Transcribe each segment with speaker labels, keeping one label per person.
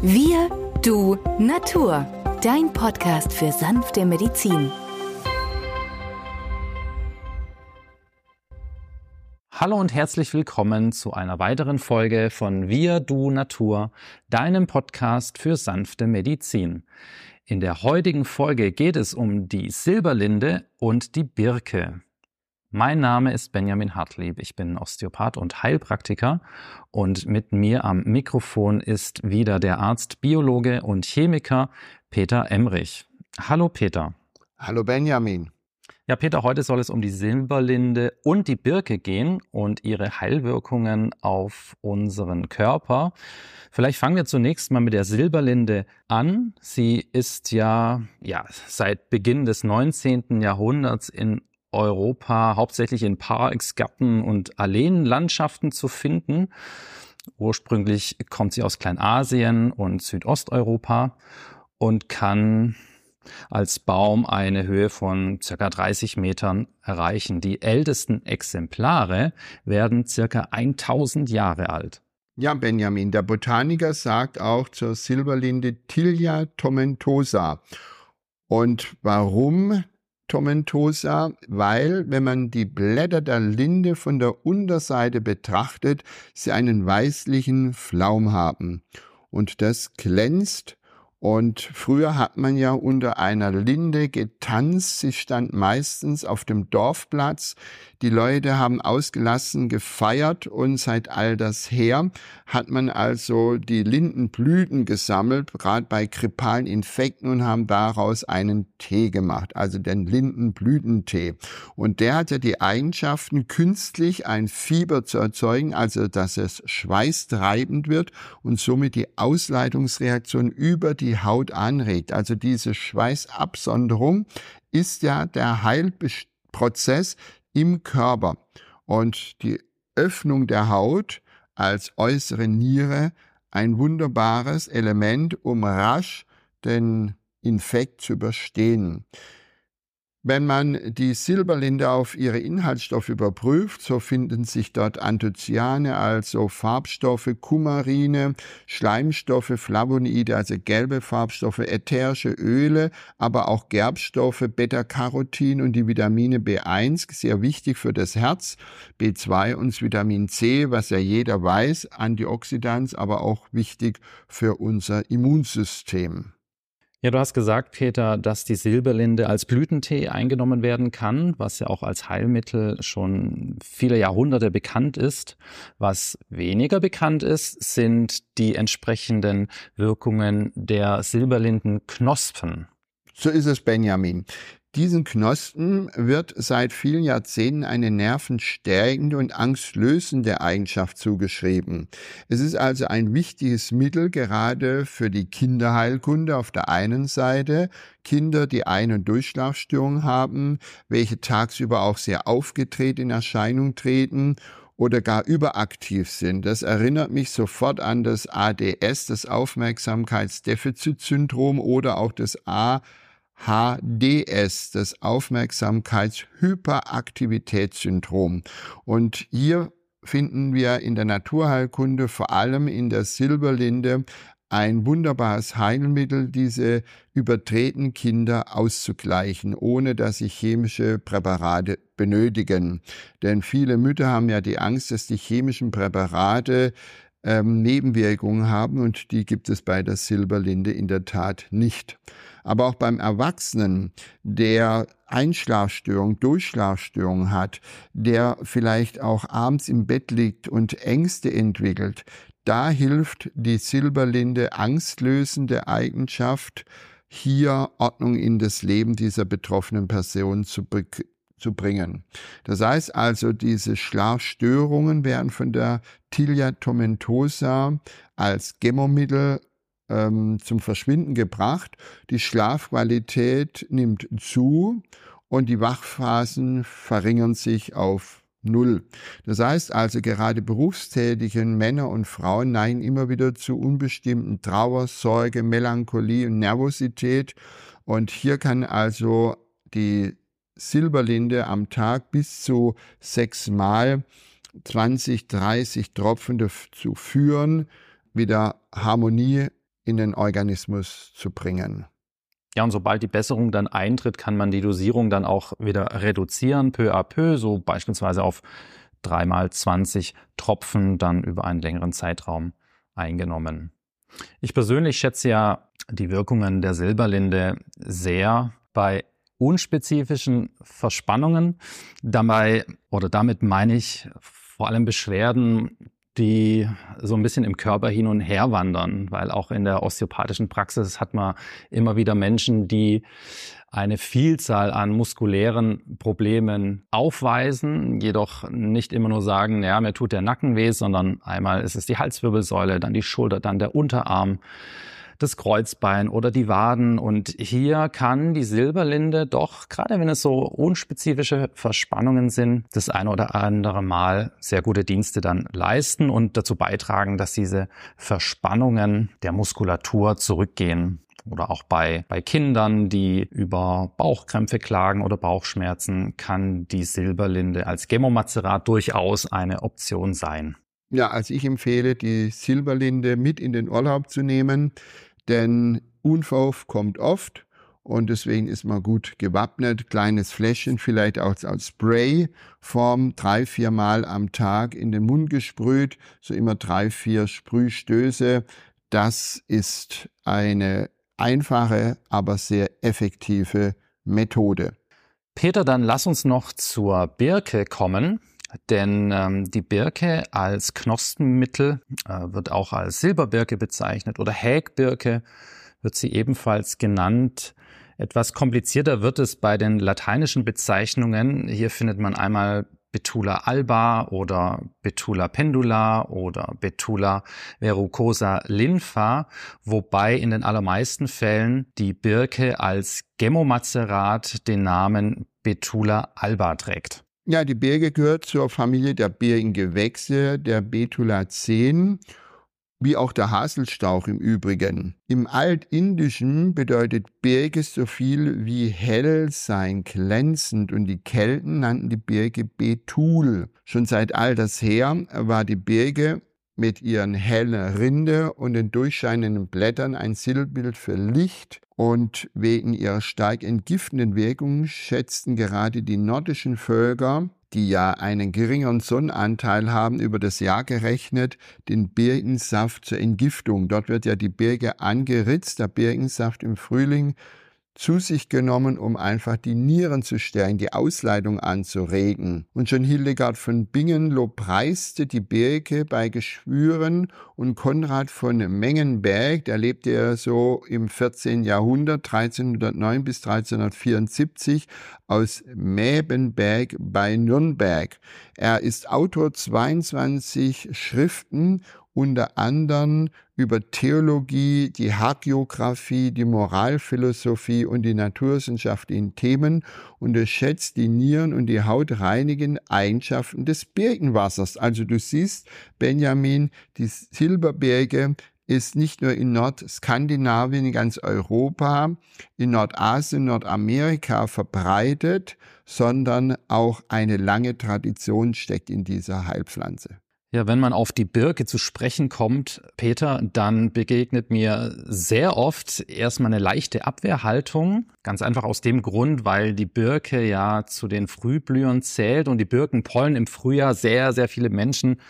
Speaker 1: Wir, du, Natur. Dein Podcast für sanfte Medizin.
Speaker 2: Hallo und herzlich willkommen zu einer weiteren Folge von Wir, du, Natur, deinem Podcast für sanfte Medizin. In der heutigen Folge geht es um die Silberlinde und die Birke. Mein Name ist Benjamin Hartlieb. Ich bin Osteopath und Heilpraktiker und mit mir am Mikrofon ist wieder der Arzt, Biologe und Chemiker Peter Emrich. Hallo Peter.
Speaker 3: Hallo Benjamin.
Speaker 2: Ja, Peter, heute soll es um die Silberlinde und die Birke gehen und ihre Heilwirkungen auf unseren Körper. Vielleicht fangen wir zunächst mal mit der Silberlinde an. Sie ist ja, ja seit Beginn des 19. Jahrhunderts in Europa hauptsächlich in Parks, Gärten und Alleenlandschaften zu finden. Ursprünglich kommt sie aus Kleinasien und Südosteuropa und kann als Baum eine Höhe von circa 30 Metern erreichen. Die ältesten Exemplare werden circa 1000 Jahre alt.
Speaker 3: Ja, Benjamin, der Botaniker sagt auch zur Silberlinde Tilia tomentosa. Und warum tomentosa, weil, wenn man die Blätter der Linde von der Unterseite betrachtet, sie einen weißlichen Flaum haben. Und das glänzt und früher hat man ja unter einer Linde getanzt. Sie stand meistens auf dem Dorfplatz. Die Leute haben ausgelassen gefeiert und seit all das her hat man also die Lindenblüten gesammelt, gerade bei grippalen Infekten und haben daraus einen Tee gemacht, also den Lindenblütentee. Und der hatte die Eigenschaften, künstlich ein Fieber zu erzeugen, also dass es schweißtreibend wird und somit die Ausleitungsreaktion über die Haut anregt. Also diese Schweißabsonderung ist ja der Heilprozess im Körper. Und die Öffnung der Haut als äußere Niere ein wunderbares Element, um rasch den Infekt zu überstehen. Wenn man die Silberlinde auf ihre Inhaltsstoffe überprüft, so finden sich dort Anthocyane, also Farbstoffe, Kumarine, Schleimstoffe, Flavonoide, also gelbe Farbstoffe, ätherische Öle, aber auch Gerbstoffe, Beta-Carotin und die Vitamine B1, sehr wichtig für das Herz, B2 und das Vitamin C, was ja jeder weiß, Antioxidants, aber auch wichtig für unser Immunsystem.
Speaker 2: Ja, du hast gesagt, Peter, dass die Silberlinde als Blütentee eingenommen werden kann, was ja auch als Heilmittel schon viele Jahrhunderte bekannt ist. Was weniger bekannt ist, sind die entsprechenden Wirkungen der Silberlindenknospen.
Speaker 3: So ist es, Benjamin. Diesen Knospen wird seit vielen Jahrzehnten eine nervenstärkende und angstlösende Eigenschaft zugeschrieben. Es ist also ein wichtiges Mittel gerade für die Kinderheilkunde auf der einen Seite, Kinder, die Ein- und Durchschlafstörungen haben, welche tagsüber auch sehr aufgedreht in Erscheinung treten oder gar überaktiv sind. Das erinnert mich sofort an das ADS, das Aufmerksamkeitsdefizitsyndrom oder auch das A HDS, das Aufmerksamkeitshyperaktivitätssyndrom. Und hier finden wir in der Naturheilkunde, vor allem in der Silberlinde, ein wunderbares Heilmittel, diese übertreten Kinder auszugleichen, ohne dass sie chemische Präparate benötigen. Denn viele Mütter haben ja die Angst, dass die chemischen Präparate ähm, Nebenwirkungen haben und die gibt es bei der Silberlinde in der Tat nicht. Aber auch beim Erwachsenen, der Einschlafstörung, Durchschlafstörung hat, der vielleicht auch abends im Bett liegt und Ängste entwickelt, da hilft die Silberlinde angstlösende Eigenschaft, hier Ordnung in das Leben dieser betroffenen Person zu, zu bringen. Das heißt also, diese Schlafstörungen werden von der Tilia tomentosa als Gemomittel ähm, zum Verschwinden gebracht. Die Schlafqualität nimmt zu und die Wachphasen verringern sich auf Null. Das heißt also, gerade berufstätigen Männer und Frauen neigen immer wieder zu unbestimmten Trauer, Sorge, Melancholie und Nervosität. Und hier kann also die Silberlinde am Tag bis zu sechsmal 20, 30 Tropfen dazu führen, wieder Harmonie in den Organismus zu bringen.
Speaker 2: Ja, und sobald die Besserung dann eintritt, kann man die Dosierung dann auch wieder reduzieren, peu à peu, so beispielsweise auf dreimal 20 Tropfen dann über einen längeren Zeitraum eingenommen. Ich persönlich schätze ja die Wirkungen der Silberlinde sehr bei unspezifischen Verspannungen. Dabei oder damit meine ich vor allem Beschwerden, die so ein bisschen im Körper hin und her wandern, weil auch in der osteopathischen Praxis hat man immer wieder Menschen, die eine Vielzahl an muskulären Problemen aufweisen, jedoch nicht immer nur sagen, ja, mir tut der Nacken weh, sondern einmal ist es die Halswirbelsäule, dann die Schulter, dann der Unterarm das Kreuzbein oder die Waden. Und hier kann die Silberlinde doch, gerade wenn es so unspezifische Verspannungen sind, das eine oder andere Mal sehr gute Dienste dann leisten und dazu beitragen, dass diese Verspannungen der Muskulatur zurückgehen oder auch bei, bei Kindern, die über Bauchkrämpfe klagen oder Bauchschmerzen, kann die Silberlinde als Gemomazerat durchaus eine Option sein.
Speaker 3: Ja, also ich empfehle, die Silberlinde mit in den Urlaub zu nehmen denn Unverhoff kommt oft und deswegen ist man gut gewappnet. Kleines Fläschchen, vielleicht auch als Sprayform, drei, vier Mal am Tag in den Mund gesprüht, so immer drei, vier Sprühstöße. Das ist eine einfache, aber sehr effektive Methode.
Speaker 2: Peter, dann lass uns noch zur Birke kommen. Denn ähm, die Birke als Knospenmittel äh, wird auch als Silberbirke bezeichnet oder Hägbirke wird sie ebenfalls genannt. Etwas komplizierter wird es bei den lateinischen Bezeichnungen. Hier findet man einmal Betula alba oder Betula pendula oder Betula verrucosa lympha, wobei in den allermeisten Fällen die Birke als Gemomazerat den Namen Betula alba trägt.
Speaker 3: Ja, die Birke gehört zur Familie der Birkengewächse der Betulaceen, wie auch der Haselstauch im Übrigen. Im Altindischen bedeutet Birke so viel wie hell sein, glänzend und die Kelten nannten die Birke Betul. Schon seit alters her war die Birke mit ihren hellen Rinde und den durchscheinenden Blättern ein Sinnbild für Licht und wegen ihrer stark entgiftenden Wirkung schätzten gerade die nordischen Völker, die ja einen geringeren Sonnenanteil haben, über das Jahr gerechnet, den Birkensaft zur Entgiftung. Dort wird ja die Birke angeritzt, der Birkensaft im Frühling zu sich genommen, um einfach die Nieren zu stärken, die Ausleitung anzuregen. Und schon Hildegard von Bingen lobpreiste die Birke bei Geschwüren und Konrad von Mengenberg, der lebte ja so im 14. Jahrhundert, 1309 bis 1374, aus Mäbenberg bei Nürnberg. Er ist Autor 22 Schriften unter anderem über Theologie, die Hagiographie, die Moralphilosophie und die naturwissenschaftlichen Themen und er schätzt die Nieren- und die hautreinigen Eigenschaften des Birkenwassers. Also du siehst, Benjamin, die Silberberge ist nicht nur in Nordskandinavien, in ganz Europa, in Nordasien, Nordamerika verbreitet, sondern auch eine lange Tradition steckt in dieser Heilpflanze.
Speaker 2: Ja, wenn man auf die Birke zu sprechen kommt, Peter, dann begegnet mir sehr oft erstmal eine leichte Abwehrhaltung. Ganz einfach aus dem Grund, weil die Birke ja zu den Frühblühern zählt und die Birkenpollen im Frühjahr sehr, sehr viele Menschen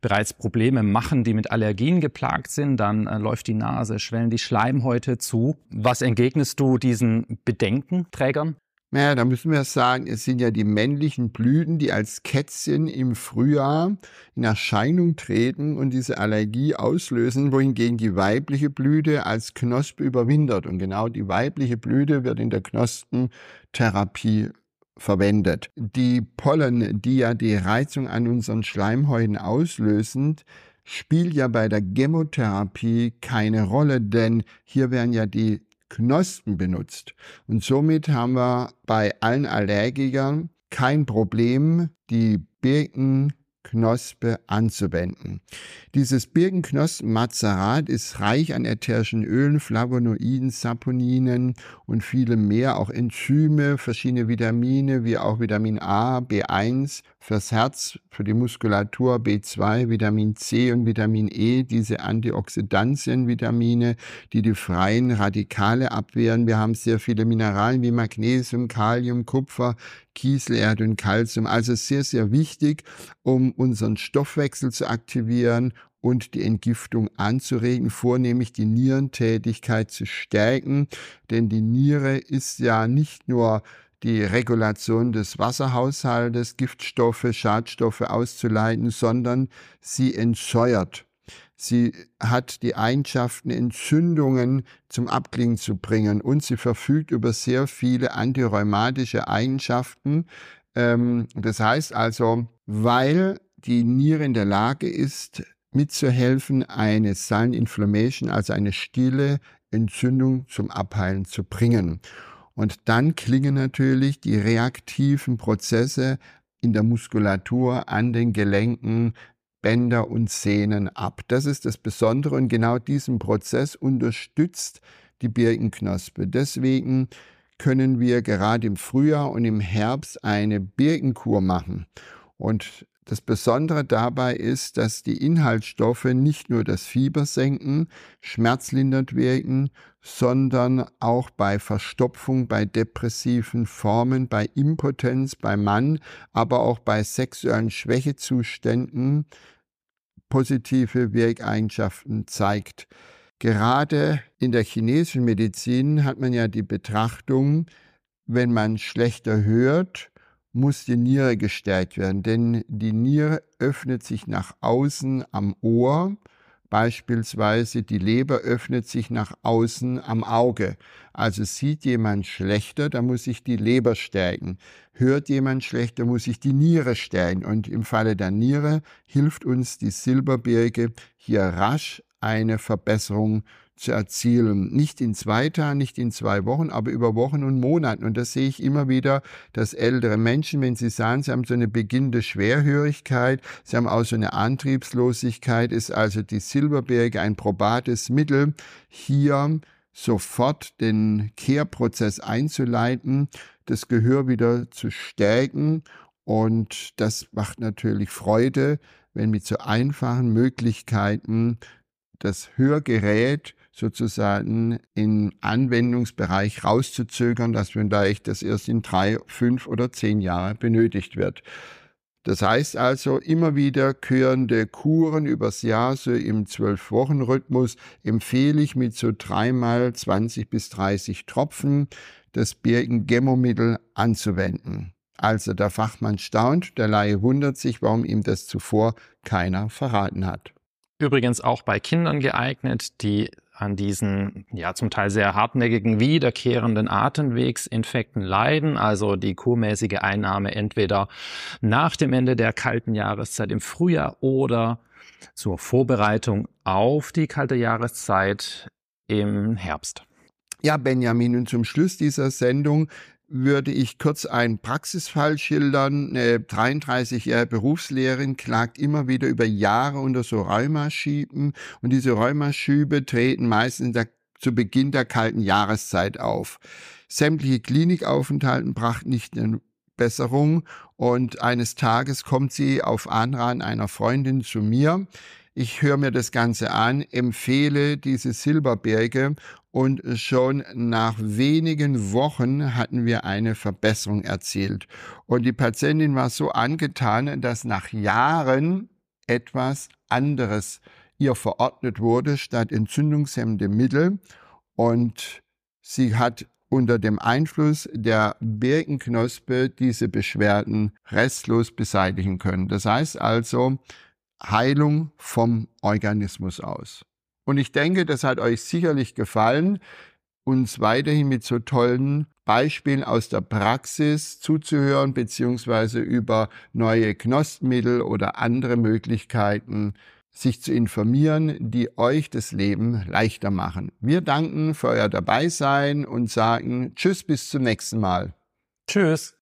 Speaker 2: bereits Probleme machen, die mit Allergien geplagt sind. Dann äh, läuft die Nase, schwellen die Schleimhäute zu. Was entgegnest du diesen Bedenkenträgern?
Speaker 3: Naja, da müssen wir sagen, es sind ja die männlichen Blüten, die als Kätzchen im Frühjahr in Erscheinung treten und diese Allergie auslösen, wohingegen die weibliche Blüte als Knospe überwintert. Und genau die weibliche Blüte wird in der Knospentherapie verwendet. Die Pollen, die ja die Reizung an unseren Schleimhäuten auslösen, spielt ja bei der Chemotherapie keine Rolle, denn hier werden ja die Knospen benutzt. Und somit haben wir bei allen Allergikern kein Problem, die Birken Knospe anzuwenden. Dieses Birkenknospenmazerat ist reich an ätherischen Ölen, Flavonoiden, Saponinen und vielem mehr, auch Enzyme, verschiedene Vitamine wie auch Vitamin A, B1 fürs Herz, für die Muskulatur, B2, Vitamin C und Vitamin E, diese Antioxidantienvitamine, die die freien Radikale abwehren. Wir haben sehr viele Mineralien wie Magnesium, Kalium, Kupfer, Kieselerde und Calcium. Also sehr, sehr wichtig, um unseren Stoffwechsel zu aktivieren und die Entgiftung anzuregen, vornehmlich die Nierentätigkeit zu stärken. Denn die Niere ist ja nicht nur die Regulation des Wasserhaushaltes, Giftstoffe, Schadstoffe auszuleiten, sondern sie entsäuert. Sie hat die Eigenschaften, Entzündungen zum Abklingen zu bringen und sie verfügt über sehr viele antirheumatische Eigenschaften. Ähm, das heißt also, weil die Niere in der Lage ist, mitzuhelfen, eine Silent Inflammation, also eine stille Entzündung zum Abheilen zu bringen. Und dann klingen natürlich die reaktiven Prozesse in der Muskulatur, an den Gelenken, Bänder und Sehnen ab. Das ist das Besondere und genau diesen Prozess unterstützt die Birkenknospe. Deswegen können wir gerade im Frühjahr und im Herbst eine Birkenkur machen. Und das Besondere dabei ist, dass die Inhaltsstoffe nicht nur das Fieber senken, schmerzlindernd wirken, sondern auch bei Verstopfung, bei depressiven Formen, bei Impotenz beim Mann, aber auch bei sexuellen Schwächezuständen positive Wirkeigenschaften zeigt. Gerade in der chinesischen Medizin hat man ja die Betrachtung, wenn man schlechter hört, muss die Niere gestärkt werden, denn die Niere öffnet sich nach außen am Ohr, beispielsweise die Leber öffnet sich nach außen am Auge. Also sieht jemand schlechter, da muss sich die Leber stärken. Hört jemand schlechter, muss sich die Niere stärken. Und im Falle der Niere hilft uns die Silberbirge hier rasch eine Verbesserung zu erzielen. Nicht in zwei Tagen, nicht in zwei Wochen, aber über Wochen und Monaten. Und das sehe ich immer wieder, dass ältere Menschen, wenn sie sagen, sie haben so eine beginnende Schwerhörigkeit, sie haben auch so eine Antriebslosigkeit, ist also die Silberberge ein probates Mittel, hier sofort den Kehrprozess einzuleiten, das Gehör wieder zu stärken. Und das macht natürlich Freude, wenn mit so einfachen Möglichkeiten das Hörgerät sozusagen im Anwendungsbereich rauszuzögern, dass vielleicht das erst in drei, fünf oder zehn Jahren benötigt wird. Das heißt also, immer wieder körende Kuren übers Jahr, so im Zwölf-Wochen-Rhythmus, empfehle ich mit so dreimal 20 bis 30 Tropfen das Birkengemmomittel anzuwenden. Also der Fachmann staunt, der Laie wundert sich, warum ihm das zuvor keiner verraten hat.
Speaker 2: Übrigens auch bei Kindern geeignet, die an diesen ja zum Teil sehr hartnäckigen wiederkehrenden Atemwegsinfekten leiden, also die kurmäßige Einnahme entweder nach dem Ende der kalten Jahreszeit im Frühjahr oder zur Vorbereitung auf die kalte Jahreszeit im Herbst.
Speaker 3: Ja, Benjamin, und zum Schluss dieser Sendung würde ich kurz einen Praxisfall schildern. Eine 33-jährige Berufslehrerin klagt immer wieder über Jahre unter so Rheumaschüben und diese Rheumaschübe treten meistens der, zu Beginn der kalten Jahreszeit auf. Sämtliche Klinikaufenthalte brachten nicht eine Besserung und eines Tages kommt sie auf Anraten einer Freundin zu mir ich höre mir das Ganze an, empfehle diese Silberberge und schon nach wenigen Wochen hatten wir eine Verbesserung erzielt. Und die Patientin war so angetan, dass nach Jahren etwas anderes ihr verordnet wurde statt entzündungshemmende Mittel. Und sie hat unter dem Einfluss der Birkenknospe diese Beschwerden restlos beseitigen können. Das heißt also, Heilung vom Organismus aus. Und ich denke, das hat euch sicherlich gefallen, uns weiterhin mit so tollen Beispielen aus der Praxis zuzuhören, beziehungsweise über neue Knospenmittel oder andere Möglichkeiten sich zu informieren, die euch das Leben leichter machen. Wir danken für euer Dabeisein und sagen Tschüss bis zum nächsten Mal.
Speaker 2: Tschüss.